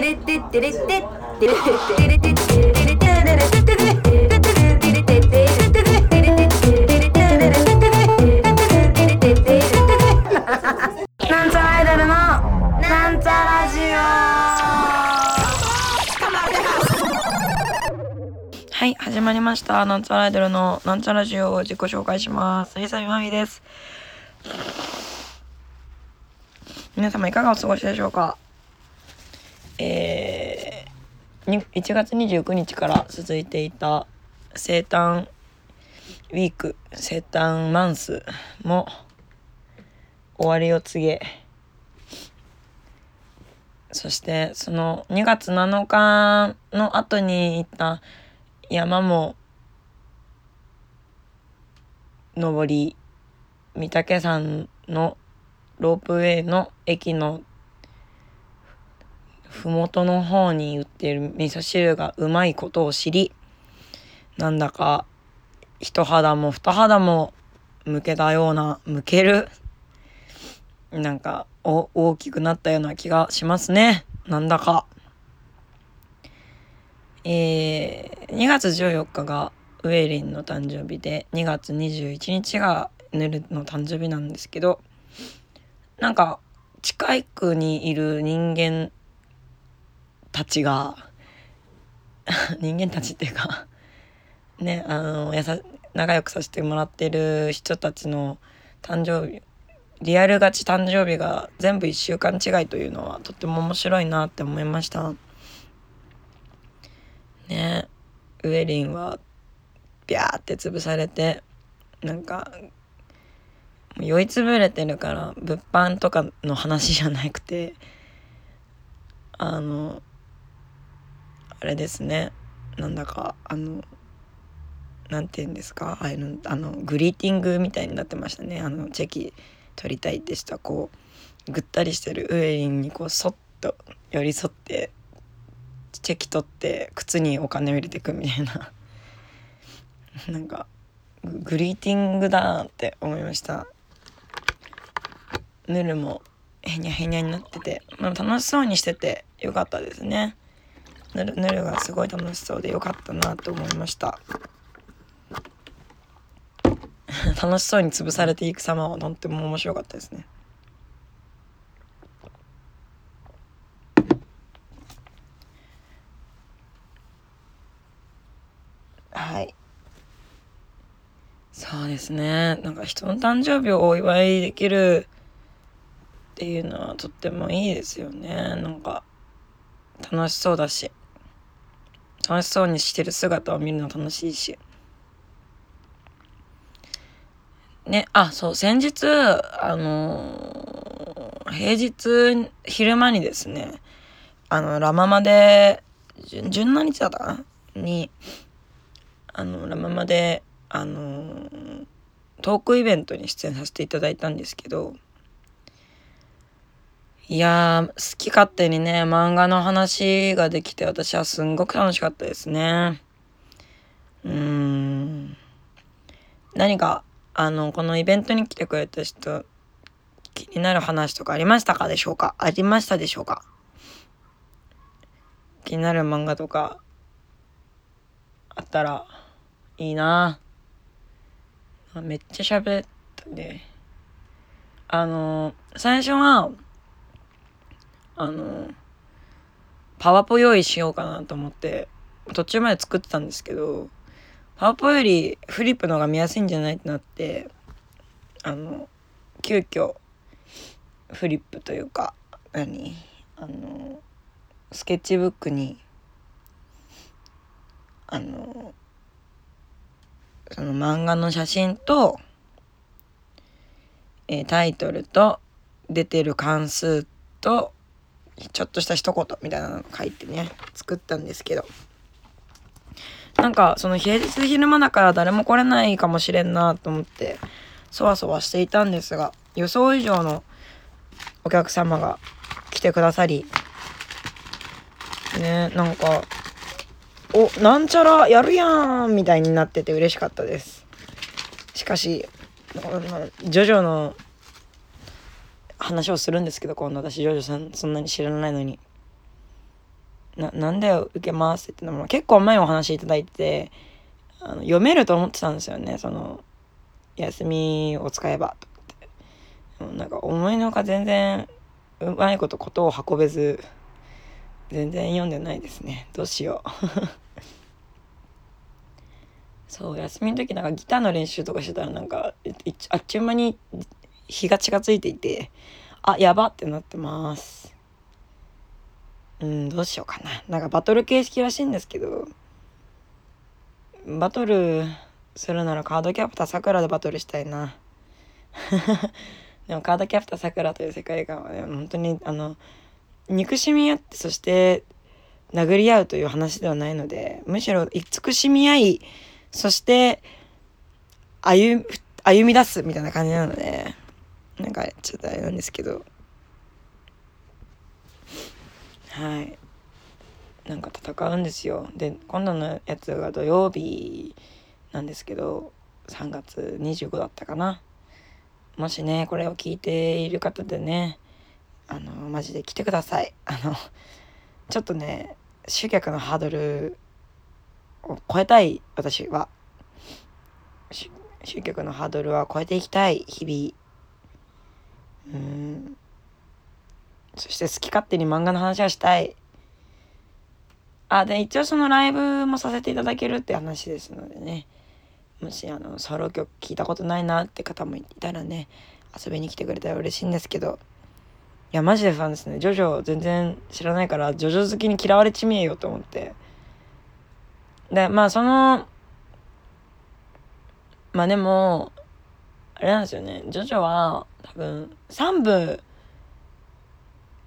なんちゃらアイドルのなんちゃラジオはい始まりました。なんちゃらアイドルのなんちゃラジオを自己紹介します。ひさみまみです。皆様いかがお過ごしでしょうか？えー、1月29日から続いていた生誕ウィーク生誕マンスも終わりを告げそしてその2月7日の後に行った山も登り御嶽山のロープウェイの駅の麓の方に売ってる味噌汁がうまいことを知りなんだか一肌も二肌も向けたような向けるなんか大きくなったような気がしますね。なんだか。えー、2月14日がウェイリンの誕生日で2月21日がヌルの誕生日なんですけどなんか近くにいる人間たちが 人間たちっていうかねあのやさ仲良くさせてもらってる人たちの誕生日リアルガチ誕生日が全部1週間違いというのはとっても面白いなって思いました。ねウェリンはビャーって潰されてなんか酔いつぶれてるから物販とかの話じゃなくてあのあれですね。なんだかあのなんて言うんですか？あのあのグリーティングみたいになってましたね。あのチェキ取りたいでしたこうぐったりしてるウエリンにこうそっと寄り添ってチェキ取って靴にお金を入れてくみたいな。なんかグリーティングだって思いました。ヌルもへにゃへにゃになってて、まあ、楽しそうにしててよかったですね。ヌルヌルがすごい楽しそうでよかったなと思いました。楽しそうに潰されていく様はとっても面白かったですね。はい。そうですね。なんか人の誕生日をお祝いできるっていうのはとってもいいですよね。なんか楽しそうだし。楽しそうにしてる姿を見るの楽しいし。ね、あ、そう、先日、あのー、平日、昼間にですね、あの、ラママで、十何日だったかな？に、あの、ラママで、あのー、トークイベントに出演させていただいたんですけど、いや好き勝手にね、漫画の話ができて、私はすんごく楽しかったですね。うーん。何かあの、このイベントに来てくれた人、気になる話とかありましたかでしょうか？ありましたでしょうか？気になる漫画とか、あったら、いいなめっちゃ喋ったね。あの、最初は、あの、パワポ用意しようかなと思って、途中まで作ってたんですけど、パワポよりフリップの方が見やすいんじゃないってなってあの急遽フリップというか何あのスケッチブックにあのその漫画の写真と、えー、タイトルと出てる関数とちょっとした一言みたいなの書いてね作ったんですけど。なんかその平日昼間だから誰も来れないかもしれんなと思ってそわそわしていたんですが予想以上のお客様が来てくださりねなんかおなんちゃらやるやんみたいになってて嬉しかったです。しかしジョジョの話をするんですけど今度私ジョジョさんそんなに知らないのに。ななんで受けますって言っても結構前お話いただいてあの読めると思ってたんですよねその休みを使えばとって。なんか思いのほか全然うまいことことを運べず全然読んでないですね。どうしよう。そう休みの時なんかギターの練習とかしてたらなんかあっちゅう間に日が近づいていてあやばってなってます。うんどうしようかな。なんかバトル形式らしいんですけどバトルするならカードキャプターさくらでバトルしたいな。でもカードキャプターさくらという世界観はね本当にあの憎しみ合ってそして殴り合うという話ではないのでむしろ慈しみ合いそして歩歩み出すみたいな感じなのでなんかちょっとあれなんですけど。はい。なんか戦うんですよ。で今度のやつが土曜日なんですけど3月25だったかな。もしねこれを聞いている方でねあのマジで来てください。あのちょっとね集客のハードルを超えたい私は。集客のハードルは超えていきたい日々。うん。そして好き勝手に漫画の話はしたい。あで一応そのライブもさせていただけるって話ですのでね。もしあのソロ曲聴いたことないなって方もいたらね遊びに来てくれたら嬉しいんですけど。いやマジでファンですね。ジョジョ全然知らないからジョジョ好きに嫌われちみえよと思って。でまあそのまあでもあれなんですよね。ジョジョは多分3部。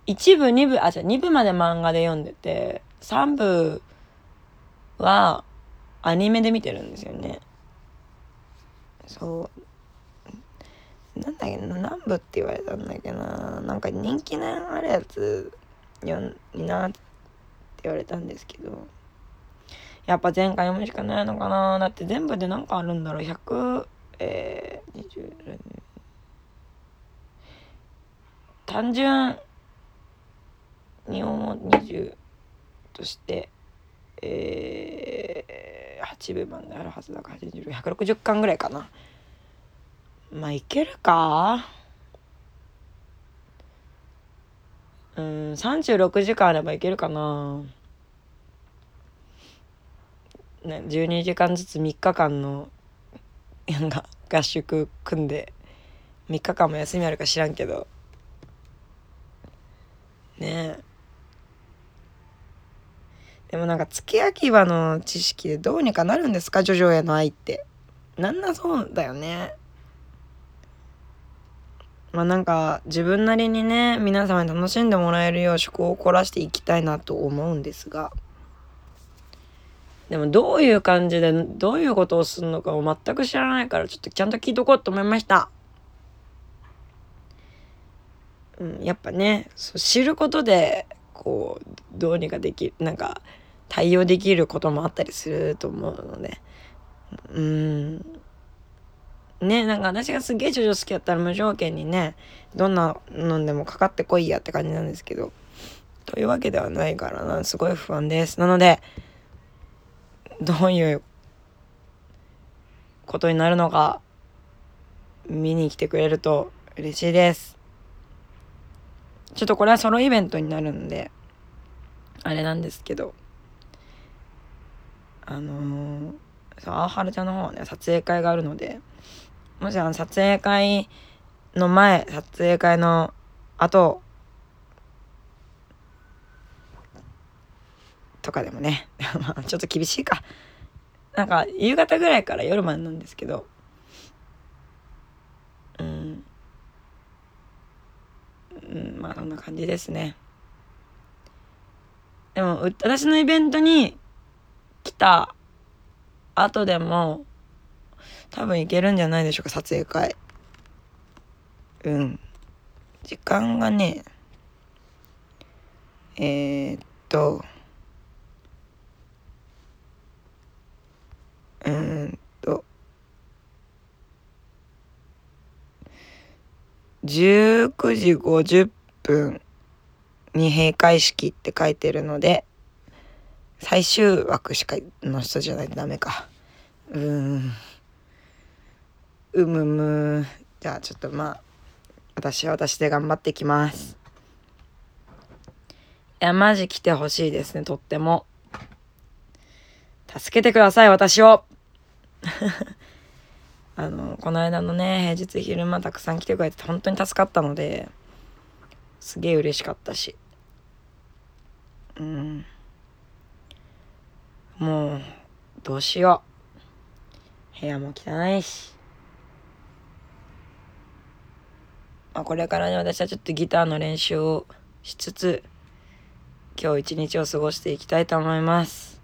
1部2部あじゃあ2部まで漫画で読んでて3部はアニメで見てるんですよね。そう。なんだっけ何部って言われたんだっけな。なんか人気のあるやつよになって言われたんですけど。やっぱ前回読むしかないのかな。だって全部で何かあるんだろう。100えー、20単純に思う20としてえー、8部まであるはずだから160巻ぐらいかな。まあいけるか？うん36時間あればいけるかな。ね12時間ずつ3日間の合宿組んで3日間も休みあるか知らんけど。ね。でもなんか月焼き場の知識でどうにかなるんですか？ジョジョへの愛って。なんなそうだよね。まあなんか自分なりにね皆様に楽しんでもらえるよう趣向を凝らしていきたいなと思うんですが。でもどういう感じでどういうことをするのかを全く知らないからちょっとちゃんと聞いとこうと思いました。うん、やっぱねそう知ることでこうどうにかできるなんか対応できることもあったりすると思うので。うん。ねなんか私がすげえジョジョ好きだったら無条件にねどんなのでもかかってこいやって感じなんですけど。というわけではないからなすごい不安です。なのでどういうことになるのか見に来てくれると嬉しいです。ちょっとこれはソロイベントになるんであれなんですけどあのー、そうアーハルちゃんの方はね撮影会があるのでもしあの撮影会の前撮影会の後とかでもね ちょっと厳しいか。なんか夕方ぐらいから夜までなんですけどうんうんまあそんな感じですね。でも私のイベントに来た後でも多分いけるんじゃないでしょうか撮影会。うん。時間がねえー、っとうんと19時50分に閉会式って書いてるので最終枠しかの人じゃないとダメか。うーん。うむむ。じゃあちょっとまあ私は私で頑張ってきます。いやマジ来てほしいですねとっても。助けてください私を。あのこの間のね平日昼間たくさん来てくれて本当に助かったのですげえ嬉しかったし。うん。もうどうしよう。部屋も汚いし、まあ、これからね私はちょっとギターの練習をしつつ今日一日を過ごしていきたいと思います。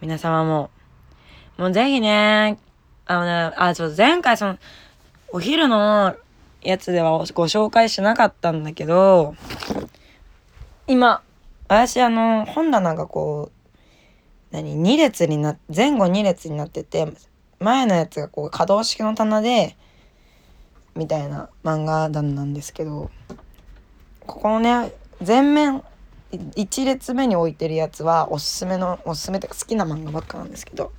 皆様ももうぜひねあのねあちょっと前回そのお昼のやつではご紹介しなかったんだけど今。私あの本棚がこう何2列にな前後2列になってて前のやつがこう可動式の棚でみたいな漫画団なんですけどここのね前面1列目に置いてるやつはおすすめのおすすめとか好きな漫画ばっかなんですけど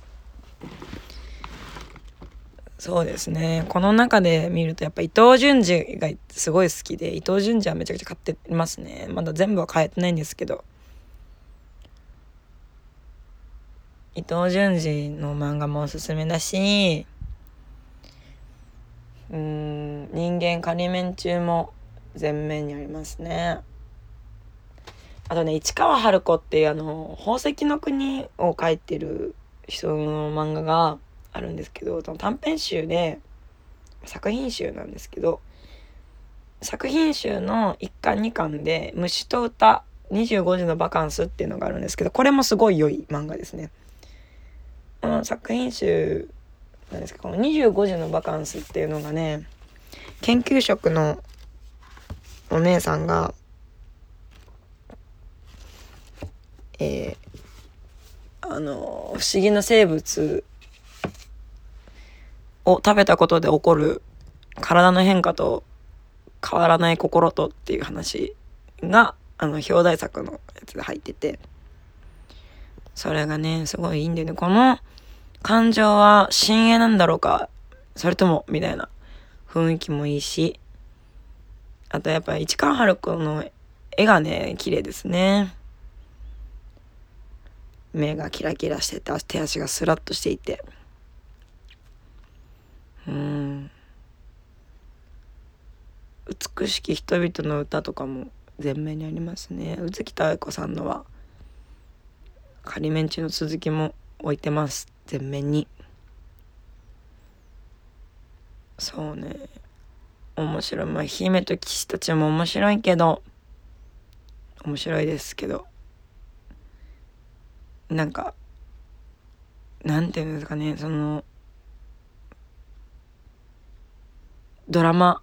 そうですね。この中で見るとやっぱ伊藤潤二がすごい好きで伊藤潤二はめちゃくちゃ買ってますね。まだ全部は買えてないんですけど。伊藤潤二の漫画もおすすめだしうん人間仮面中も全面にありますね。あとね市川春子っていうあの宝石の国を書いてる人の漫画があるんですけどその短編集で作品集なんですけど作品集の1巻2巻で「虫と歌25時のバカンス」っていうのがあるんですけどこれもすごい良い漫画ですね。この作品集なんですかこの25時のバカンスっていうのがね研究職のお姉さんがえー、あの不思議な生物を食べたことで起こる体の変化と変わらない心とっていう話があの表題作のやつで入っててそれがねすごいいいんだよね。この感情は深淵なんだろうかそれともみたいな雰囲気もいいしあとやっぱり市川春子の絵がね綺麗ですね。目がキラキラしてて手足がスラッとしていて。うん。美しき人々の歌とかも前面にありますね。宇月妙子さんのは。仮面中の続きも置いてます。前面に。そうね。面白い。まあ姫と騎士たちも面白いけど。面白いですけど。なんかなんていうんですかね。そのドラマ。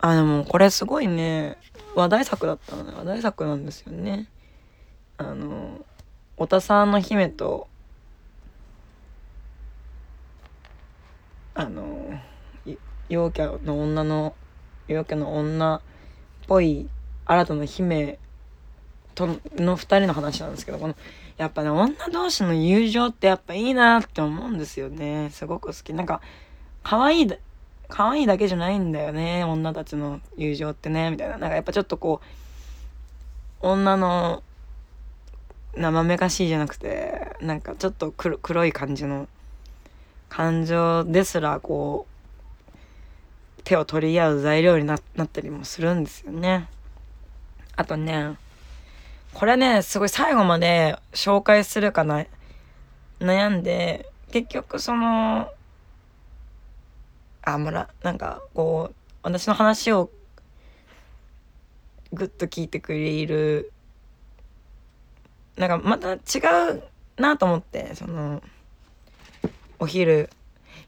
あでもこれすごいね。話題作だったのね。話題作なんですよね。あの太田さんの姫とあの陽キャの女の陽キャの女っぽい新たな姫との2人の話なんですけどこのやっぱね女同士の友情ってやっぱいいなって思うんですよね。すごく好き。なんか可愛い可愛いだけじゃないんだよね女たちの友情ってねみたいななんかやっぱちょっとこう女の生めかしいじゃなくてなんかちょっと黒い感じの感情ですらこう手を取り合う材料になったりもするんですよね。あとねこれねすごい最後まで紹介するかな悩んで結局そのあもらなんかこう私の話をぐっと聞いてくれるなんかまた違うなと思ってその。お昼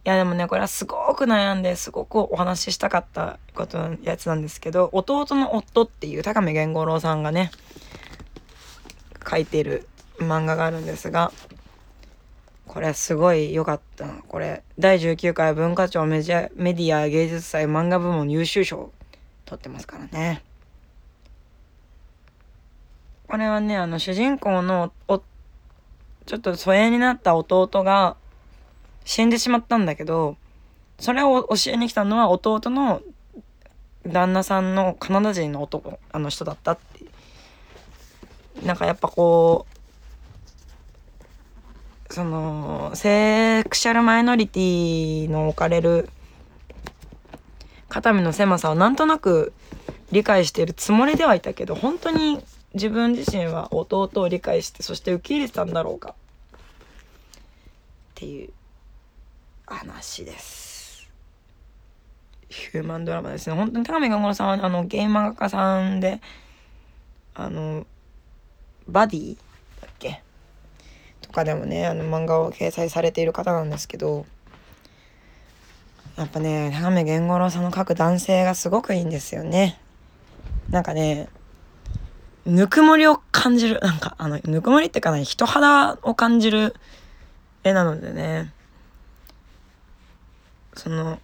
いやでもねこれはすごく悩んですごくお話ししたかったことのやつなんですけど「弟の夫」っていう高見源五郎さんがね書いてる漫画があるんですがこれすごい良かった。これ第19回文化庁メジャメディア芸術祭漫画部門優秀賞取ってますからね。これはねあの主人公のおちょっと疎遠になった弟が死んでしまったんだけどそれを教えに来たのは弟の旦那さんのカナダ人の男あの人だったってなんかやっぱこうそのセクシャルマイノリティの置かれる肩身の狭さをなんとなく理解しているつもりではいたけど本当に自分自身は弟を理解してそして受け入れてたんだろうかっていう話です。ヒューマンドラマですね。本当に高見頑五郎さんはあのゲーム漫画家さんであのバディとかでもねあの漫画を掲載されている方なんですけどやっぱね高見源五郎さんの書く男性がすごくいいんですよね。なんかねぬくもりを感じるなんかあのぬくもりってかな人肌を感じる絵なのでねその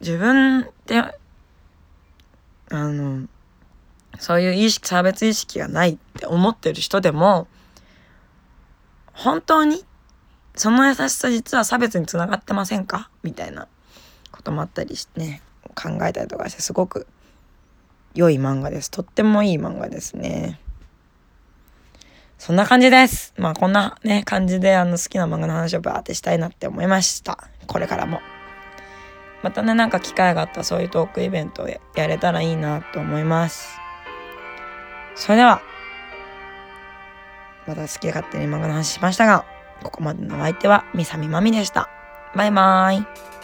自分であのそういう意識差別意識がないって思ってる人でも本当に？その優しさ実は差別につながってませんか？みたいなこともあったりしてね考えたりとかしてすごく良い漫画です。とってもいい漫画ですね。そんな感じです。まあこんなね、感じであの好きな漫画の話をバーってしたいなって思いました。これからも。またね、なんか機会があったらそういうトークイベントをやれたらいいなと思います。それでは、また好き勝手に漫画の話しましたが、ここまでのお相手はみさみまみでした。バイバーイ。